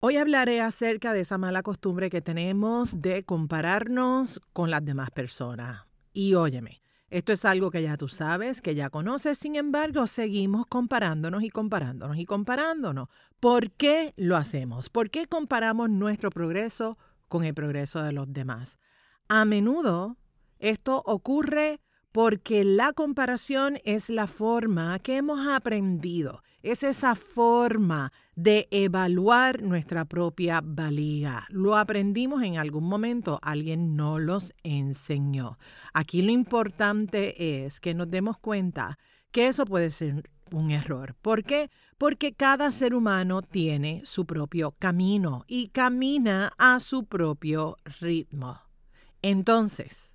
Hoy hablaré acerca de esa mala costumbre que tenemos de compararnos con las demás personas. Y óyeme, esto es algo que ya tú sabes, que ya conoces, sin embargo, seguimos comparándonos y comparándonos y comparándonos. ¿Por qué lo hacemos? ¿Por qué comparamos nuestro progreso con el progreso de los demás? A menudo esto ocurre porque la comparación es la forma que hemos aprendido, es esa forma de evaluar nuestra propia valía. Lo aprendimos en algún momento, alguien nos los enseñó. Aquí lo importante es que nos demos cuenta que eso puede ser un error. ¿Por qué? Porque cada ser humano tiene su propio camino y camina a su propio ritmo. Entonces,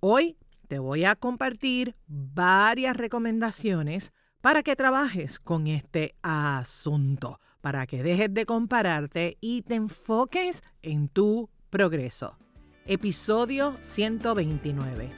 hoy te voy a compartir varias recomendaciones para que trabajes con este asunto, para que dejes de compararte y te enfoques en tu progreso. Episodio 129.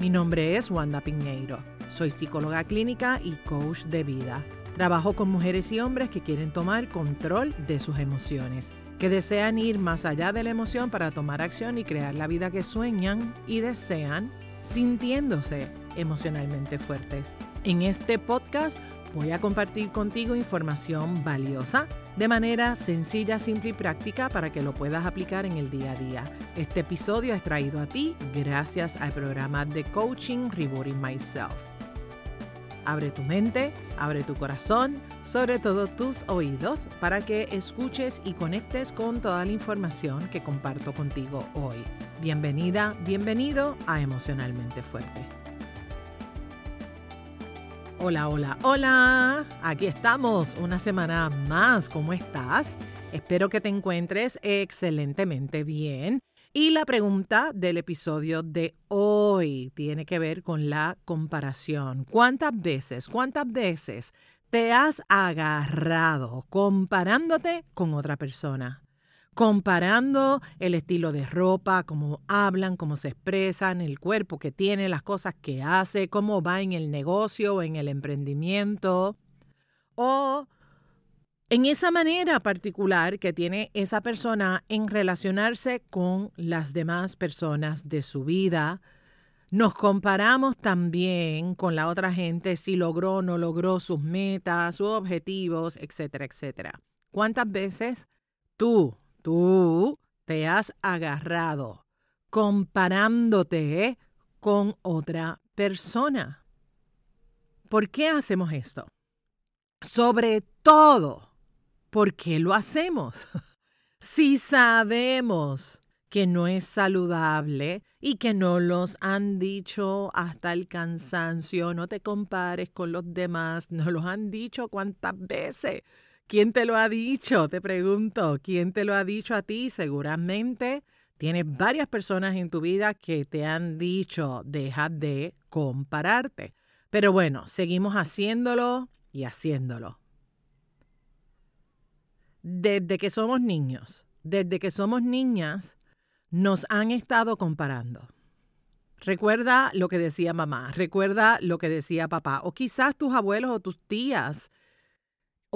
Mi nombre es Wanda Piñeiro. Soy psicóloga clínica y coach de vida. Trabajo con mujeres y hombres que quieren tomar control de sus emociones que desean ir más allá de la emoción para tomar acción y crear la vida que sueñan y desean, sintiéndose emocionalmente fuertes. En este podcast voy a compartir contigo información valiosa de manera sencilla, simple y práctica para que lo puedas aplicar en el día a día. Este episodio es traído a ti gracias al programa de coaching Rebooting Myself. Abre tu mente, abre tu corazón, sobre todo tus oídos, para que escuches y conectes con toda la información que comparto contigo hoy. Bienvenida, bienvenido a Emocionalmente Fuerte. Hola, hola, hola. Aquí estamos una semana más. ¿Cómo estás? Espero que te encuentres excelentemente bien. Y la pregunta del episodio de hoy tiene que ver con la comparación. ¿Cuántas veces, cuántas veces te has agarrado comparándote con otra persona? Comparando el estilo de ropa, cómo hablan, cómo se expresan, el cuerpo que tiene, las cosas que hace, cómo va en el negocio o en el emprendimiento. O en esa manera particular que tiene esa persona en relacionarse con las demás personas de su vida. Nos comparamos también con la otra gente si logró o no logró sus metas, sus objetivos, etcétera, etcétera. ¿Cuántas veces tú, tú te has agarrado comparándote con otra persona? ¿Por qué hacemos esto? Sobre todo ¿por qué lo hacemos? si sabemos que no es saludable y que no los han dicho hasta el cansancio, no te compares con los demás, no los han dicho cuántas veces. ¿Quién te lo ha dicho? Te pregunto, ¿quién te lo ha dicho a ti? Seguramente tienes varias personas en tu vida que te han dicho, deja de compararte. Pero bueno, seguimos haciéndolo y haciéndolo desde que somos niños, desde que somos niñas, nos han estado comparando. Recuerda lo que decía mamá, recuerda lo que decía papá, o quizás tus abuelos o tus tías.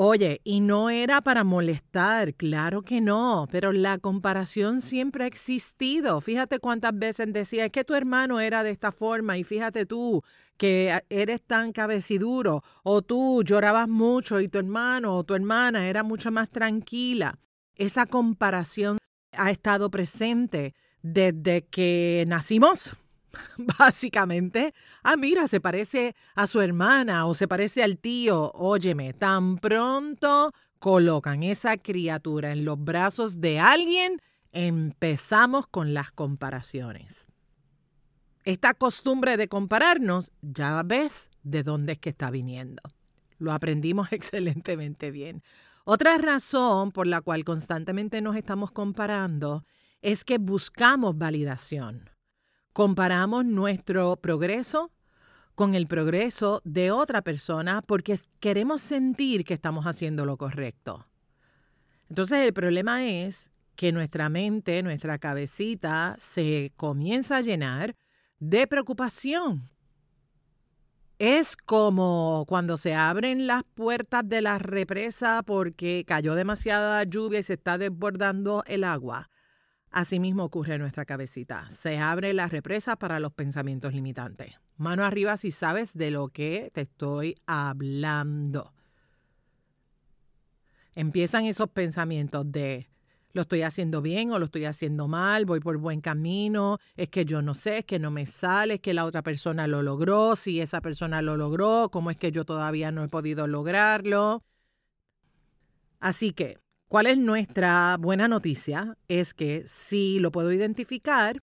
Oye, y no era para molestar, claro que no, pero la comparación siempre ha existido. Fíjate cuántas veces decía, es que tu hermano era de esta forma y fíjate tú, que eres tan cabeciduro o tú llorabas mucho y tu hermano o tu hermana era mucho más tranquila. Esa comparación ha estado presente desde que nacimos, básicamente. Ah, mira, se parece a su hermana o se parece al tío. Óyeme, tan pronto colocan esa criatura en los brazos de alguien, empezamos con las comparaciones esta costumbre de compararnos, ya ves de dónde es que está viniendo. Lo aprendimos excelentemente bien. Otra razón por la cual constantemente nos estamos comparando es que buscamos validación. Comparamos nuestro progreso con el progreso de otra persona porque queremos sentir que estamos haciendo lo correcto. Entonces el problema es que nuestra mente, nuestra cabecita se comienza a llenar de preocupación. Es como cuando se abren las puertas de la represa porque cayó demasiada lluvia y se está desbordando el agua. Así mismo ocurre en nuestra cabecita. Se abre la represa para los pensamientos limitantes. Mano arriba si sabes de lo que te estoy hablando. Empiezan esos pensamientos de lo estoy haciendo bien o lo estoy haciendo mal, voy por buen camino, es que yo no sé, es que no me sale, es que la otra persona lo logró, si esa persona lo logró, cómo es que yo todavía no he podido lograrlo. Así que, ¿cuál es nuestra buena noticia? Es que si lo puedo identificar,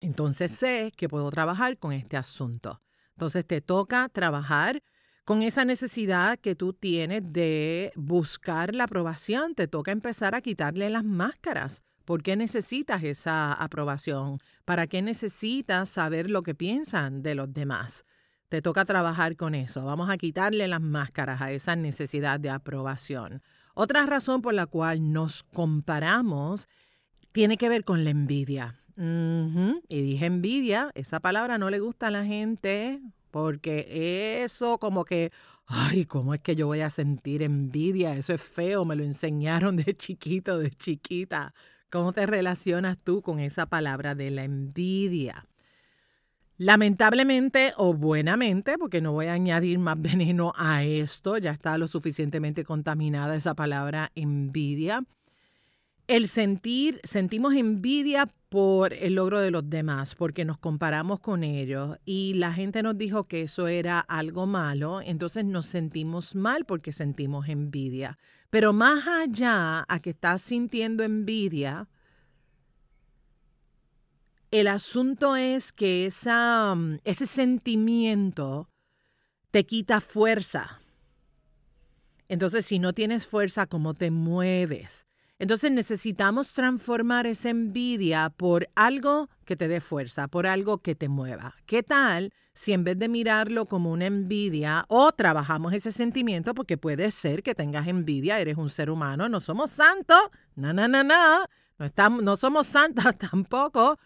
entonces sé que puedo trabajar con este asunto. Entonces te toca trabajar con esa necesidad que tú tienes de buscar la aprobación, te toca empezar a quitarle las máscaras. ¿Por qué necesitas esa aprobación? ¿Para qué necesitas saber lo que piensan de los demás? Te toca trabajar con eso. Vamos a quitarle las máscaras a esa necesidad de aprobación. Otra razón por la cual nos comparamos tiene que ver con la envidia. Y dije envidia, esa palabra no le gusta a la gente porque eso como que, ay, ¿cómo es que yo voy a sentir envidia? Eso es feo, me lo enseñaron de chiquito, de chiquita. ¿Cómo te relacionas tú con esa palabra de la envidia? Lamentablemente o buenamente, porque no voy a añadir más veneno a esto, ya está lo suficientemente contaminada esa palabra envidia. El sentir, sentimos envidia por el logro de los demás, porque nos comparamos con ellos y la gente nos dijo que eso era algo malo, entonces nos sentimos mal porque sentimos envidia. Pero más allá a que estás sintiendo envidia, el asunto es que esa, ese sentimiento te quita fuerza. Entonces, si no tienes fuerza, ¿cómo te mueves? Entonces necesitamos transformar esa envidia por algo que te dé fuerza, por algo que te mueva. ¿Qué tal si en vez de mirarlo como una envidia o trabajamos ese sentimiento, porque puede ser que tengas envidia, eres un ser humano, no somos santos, no, no, no, no, no, estamos, no somos santas tampoco,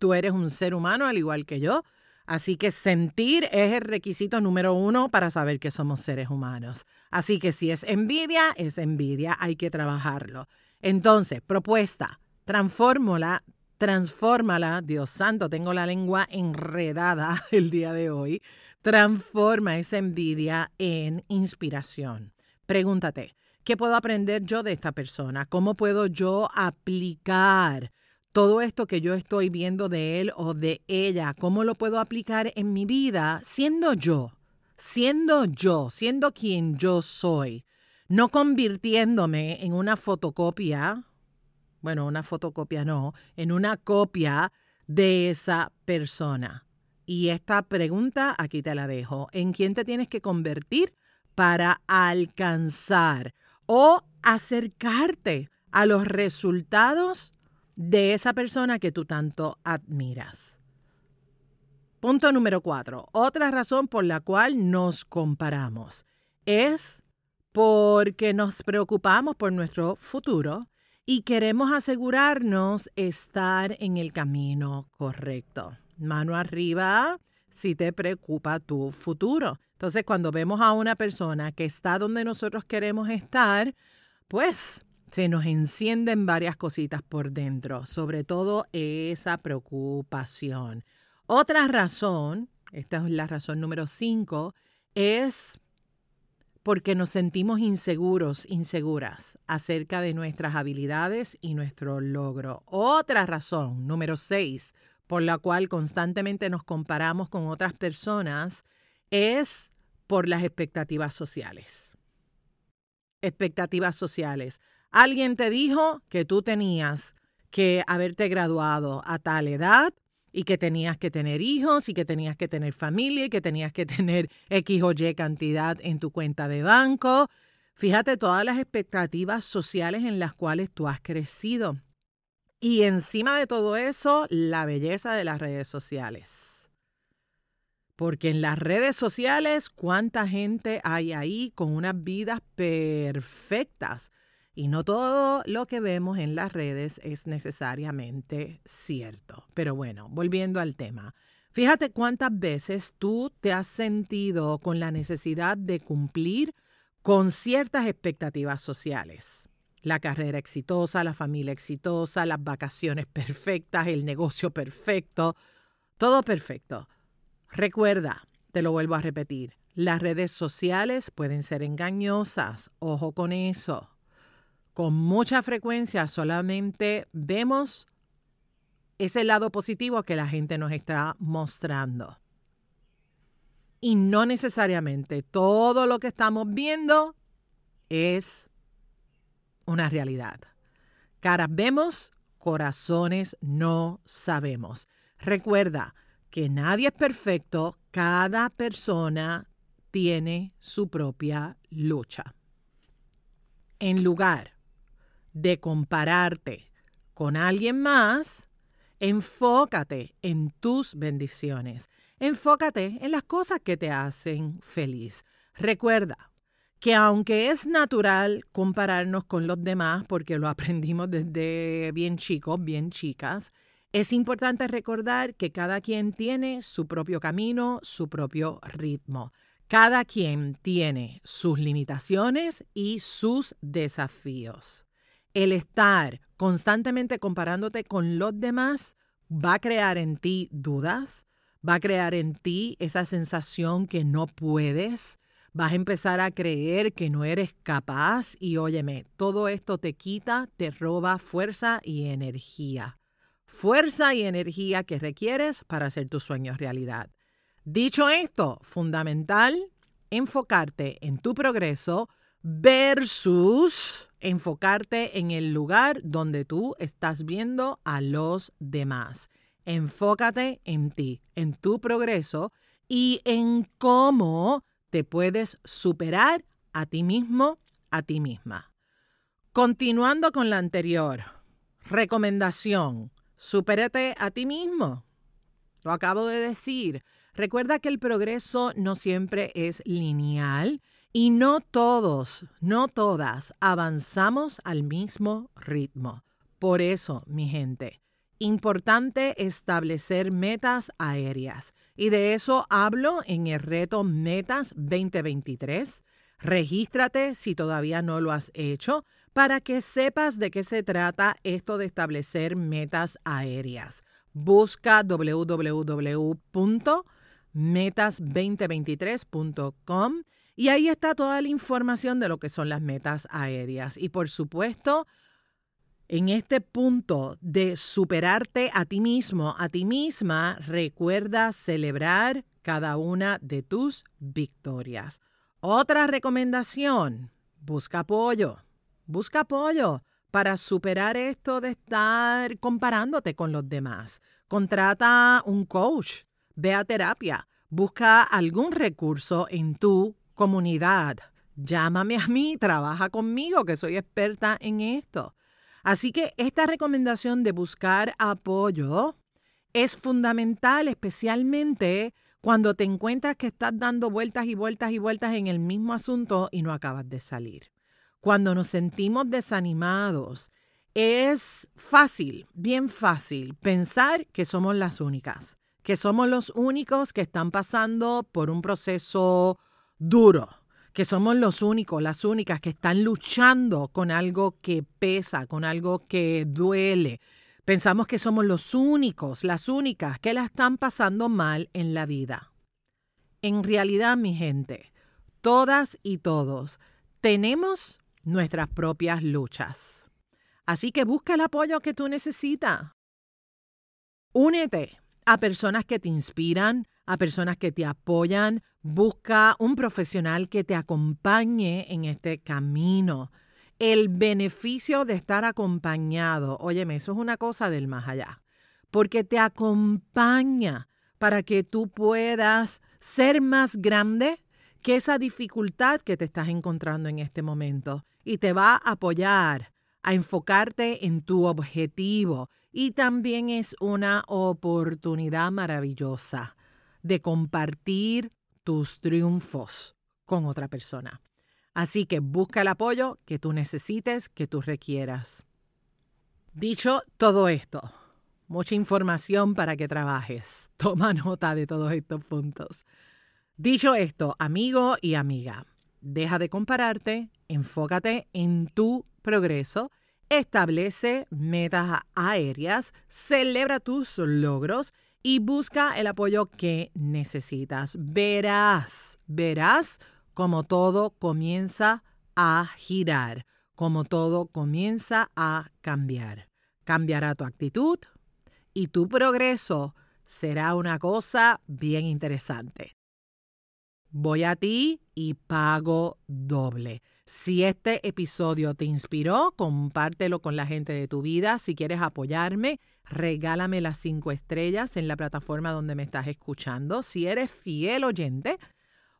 tú eres un ser humano al igual que yo. Así que sentir es el requisito número uno para saber que somos seres humanos. Así que si es envidia, es envidia, hay que trabajarlo. Entonces, propuesta, transfórmala, transfórmala, Dios santo, tengo la lengua enredada el día de hoy, transforma esa envidia en inspiración. Pregúntate, ¿qué puedo aprender yo de esta persona? ¿Cómo puedo yo aplicar todo esto que yo estoy viendo de él o de ella? ¿Cómo lo puedo aplicar en mi vida siendo yo? Siendo yo, siendo quien yo soy no convirtiéndome en una fotocopia, bueno, una fotocopia no, en una copia de esa persona. Y esta pregunta aquí te la dejo. ¿En quién te tienes que convertir para alcanzar o acercarte a los resultados de esa persona que tú tanto admiras? Punto número cuatro. Otra razón por la cual nos comparamos es porque nos preocupamos por nuestro futuro y queremos asegurarnos estar en el camino correcto. Mano arriba si te preocupa tu futuro. Entonces, cuando vemos a una persona que está donde nosotros queremos estar, pues se nos encienden varias cositas por dentro, sobre todo esa preocupación. Otra razón, esta es la razón número cinco, es porque nos sentimos inseguros, inseguras acerca de nuestras habilidades y nuestro logro. Otra razón, número seis, por la cual constantemente nos comparamos con otras personas, es por las expectativas sociales. Expectativas sociales. Alguien te dijo que tú tenías que haberte graduado a tal edad y que tenías que tener hijos y que tenías que tener familia y que tenías que tener X o Y cantidad en tu cuenta de banco. Fíjate todas las expectativas sociales en las cuales tú has crecido. Y encima de todo eso, la belleza de las redes sociales. Porque en las redes sociales, ¿cuánta gente hay ahí con unas vidas perfectas? Y no todo lo que vemos en las redes es necesariamente cierto. Pero bueno, volviendo al tema. Fíjate cuántas veces tú te has sentido con la necesidad de cumplir con ciertas expectativas sociales. La carrera exitosa, la familia exitosa, las vacaciones perfectas, el negocio perfecto, todo perfecto. Recuerda, te lo vuelvo a repetir, las redes sociales pueden ser engañosas, ojo con eso. Con mucha frecuencia solamente vemos ese lado positivo que la gente nos está mostrando. Y no necesariamente todo lo que estamos viendo es una realidad. Caras vemos, corazones no sabemos. Recuerda que nadie es perfecto, cada persona tiene su propia lucha. En lugar de compararte con alguien más, enfócate en tus bendiciones. Enfócate en las cosas que te hacen feliz. Recuerda que aunque es natural compararnos con los demás, porque lo aprendimos desde bien chicos, bien chicas, es importante recordar que cada quien tiene su propio camino, su propio ritmo. Cada quien tiene sus limitaciones y sus desafíos. El estar constantemente comparándote con los demás va a crear en ti dudas, va a crear en ti esa sensación que no puedes, vas a empezar a creer que no eres capaz y óyeme, todo esto te quita, te roba fuerza y energía. Fuerza y energía que requieres para hacer tus sueños realidad. Dicho esto, fundamental enfocarte en tu progreso versus enfocarte en el lugar donde tú estás viendo a los demás. Enfócate en ti, en tu progreso y en cómo te puedes superar a ti mismo, a ti misma. Continuando con la anterior, recomendación, supérate a ti mismo. Lo acabo de decir. Recuerda que el progreso no siempre es lineal y no todos, no todas avanzamos al mismo ritmo. Por eso, mi gente, importante establecer metas aéreas. Y de eso hablo en el reto Metas 2023. Regístrate si todavía no lo has hecho para que sepas de qué se trata esto de establecer metas aéreas. Busca www.metas2023.com y ahí está toda la información de lo que son las metas aéreas. Y por supuesto, en este punto de superarte a ti mismo, a ti misma, recuerda celebrar cada una de tus victorias. Otra recomendación, busca apoyo. Busca apoyo para superar esto de estar comparándote con los demás. Contrata un coach, ve a terapia, busca algún recurso en tu comunidad. Llámame a mí, trabaja conmigo, que soy experta en esto. Así que esta recomendación de buscar apoyo es fundamental, especialmente cuando te encuentras que estás dando vueltas y vueltas y vueltas en el mismo asunto y no acabas de salir. Cuando nos sentimos desanimados, es fácil, bien fácil, pensar que somos las únicas, que somos los únicos que están pasando por un proceso duro, que somos los únicos, las únicas que están luchando con algo que pesa, con algo que duele. Pensamos que somos los únicos, las únicas que la están pasando mal en la vida. En realidad, mi gente, todas y todos tenemos nuestras propias luchas. Así que busca el apoyo que tú necesitas. Únete a personas que te inspiran, a personas que te apoyan. Busca un profesional que te acompañe en este camino. El beneficio de estar acompañado, óyeme, eso es una cosa del más allá, porque te acompaña para que tú puedas ser más grande que esa dificultad que te estás encontrando en este momento y te va a apoyar a enfocarte en tu objetivo y también es una oportunidad maravillosa de compartir tus triunfos con otra persona. Así que busca el apoyo que tú necesites, que tú requieras. Dicho todo esto, mucha información para que trabajes. Toma nota de todos estos puntos. Dicho esto, amigo y amiga, deja de compararte, enfócate en tu progreso, establece metas aéreas, celebra tus logros y busca el apoyo que necesitas. Verás, verás como todo comienza a girar, como todo comienza a cambiar. Cambiará tu actitud y tu progreso será una cosa bien interesante. Voy a ti y pago doble. Si este episodio te inspiró, compártelo con la gente de tu vida. Si quieres apoyarme, regálame las cinco estrellas en la plataforma donde me estás escuchando. Si eres fiel oyente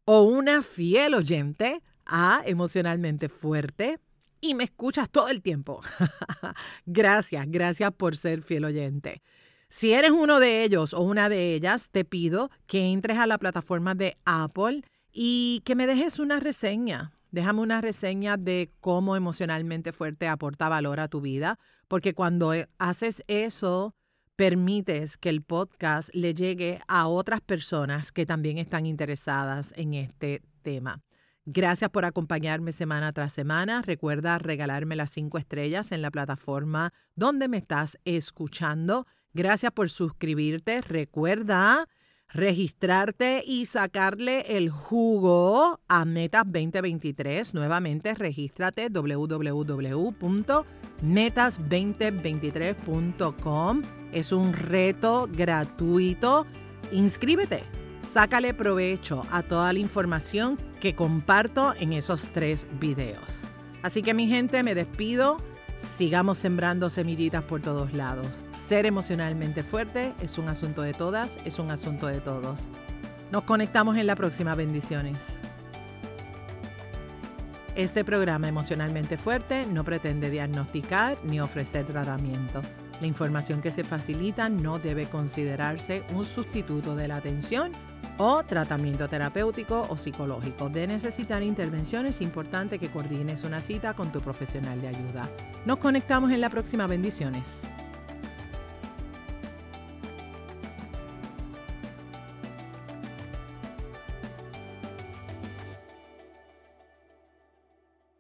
o una fiel oyente a Emocionalmente Fuerte y me escuchas todo el tiempo. gracias, gracias por ser fiel oyente. Si eres uno de ellos o una de ellas, te pido que entres a la plataforma de Apple y que me dejes una reseña. Déjame una reseña de cómo emocionalmente fuerte aporta valor a tu vida, porque cuando eh, haces eso, permites que el podcast le llegue a otras personas que también están interesadas en este tema. Gracias por acompañarme semana tras semana. Recuerda regalarme las cinco estrellas en la plataforma donde me estás escuchando. Gracias por suscribirte. Recuerda registrarte y sacarle el jugo a Metas 2023. Nuevamente, regístrate www.metas2023.com. Es un reto gratuito. Inscríbete. Sácale provecho a toda la información que comparto en esos tres videos. Así que mi gente, me despido. Sigamos sembrando semillitas por todos lados. Ser emocionalmente fuerte es un asunto de todas, es un asunto de todos. Nos conectamos en la próxima. Bendiciones. Este programa Emocionalmente Fuerte no pretende diagnosticar ni ofrecer tratamiento. La información que se facilita no debe considerarse un sustituto de la atención o tratamiento terapéutico o psicológico. De necesitar intervenciones, es importante que coordines una cita con tu profesional de ayuda. Nos conectamos en la próxima. Bendiciones.